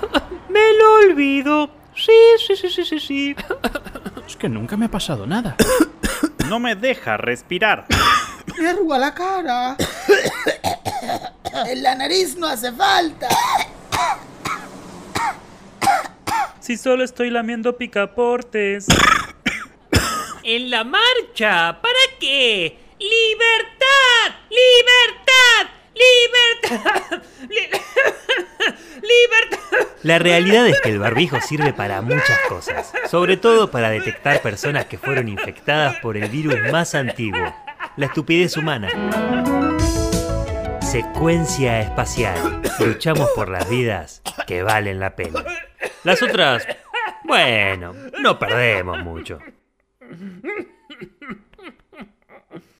Me lo olvido. Sí, sí, sí, sí, sí, sí. Es que nunca me ha pasado nada. No me deja respirar. Me arruga la cara. En la nariz no hace falta. Si solo estoy lamiendo picaportes. En la marcha. ¿Para qué? ¡Libertad! ¡Libertad! ¡Libertad! La realidad es que el barbijo sirve para muchas cosas, sobre todo para detectar personas que fueron infectadas por el virus más antiguo, la estupidez humana. Secuencia espacial. Luchamos por las vidas que valen la pena. Las otras, bueno, no perdemos mucho.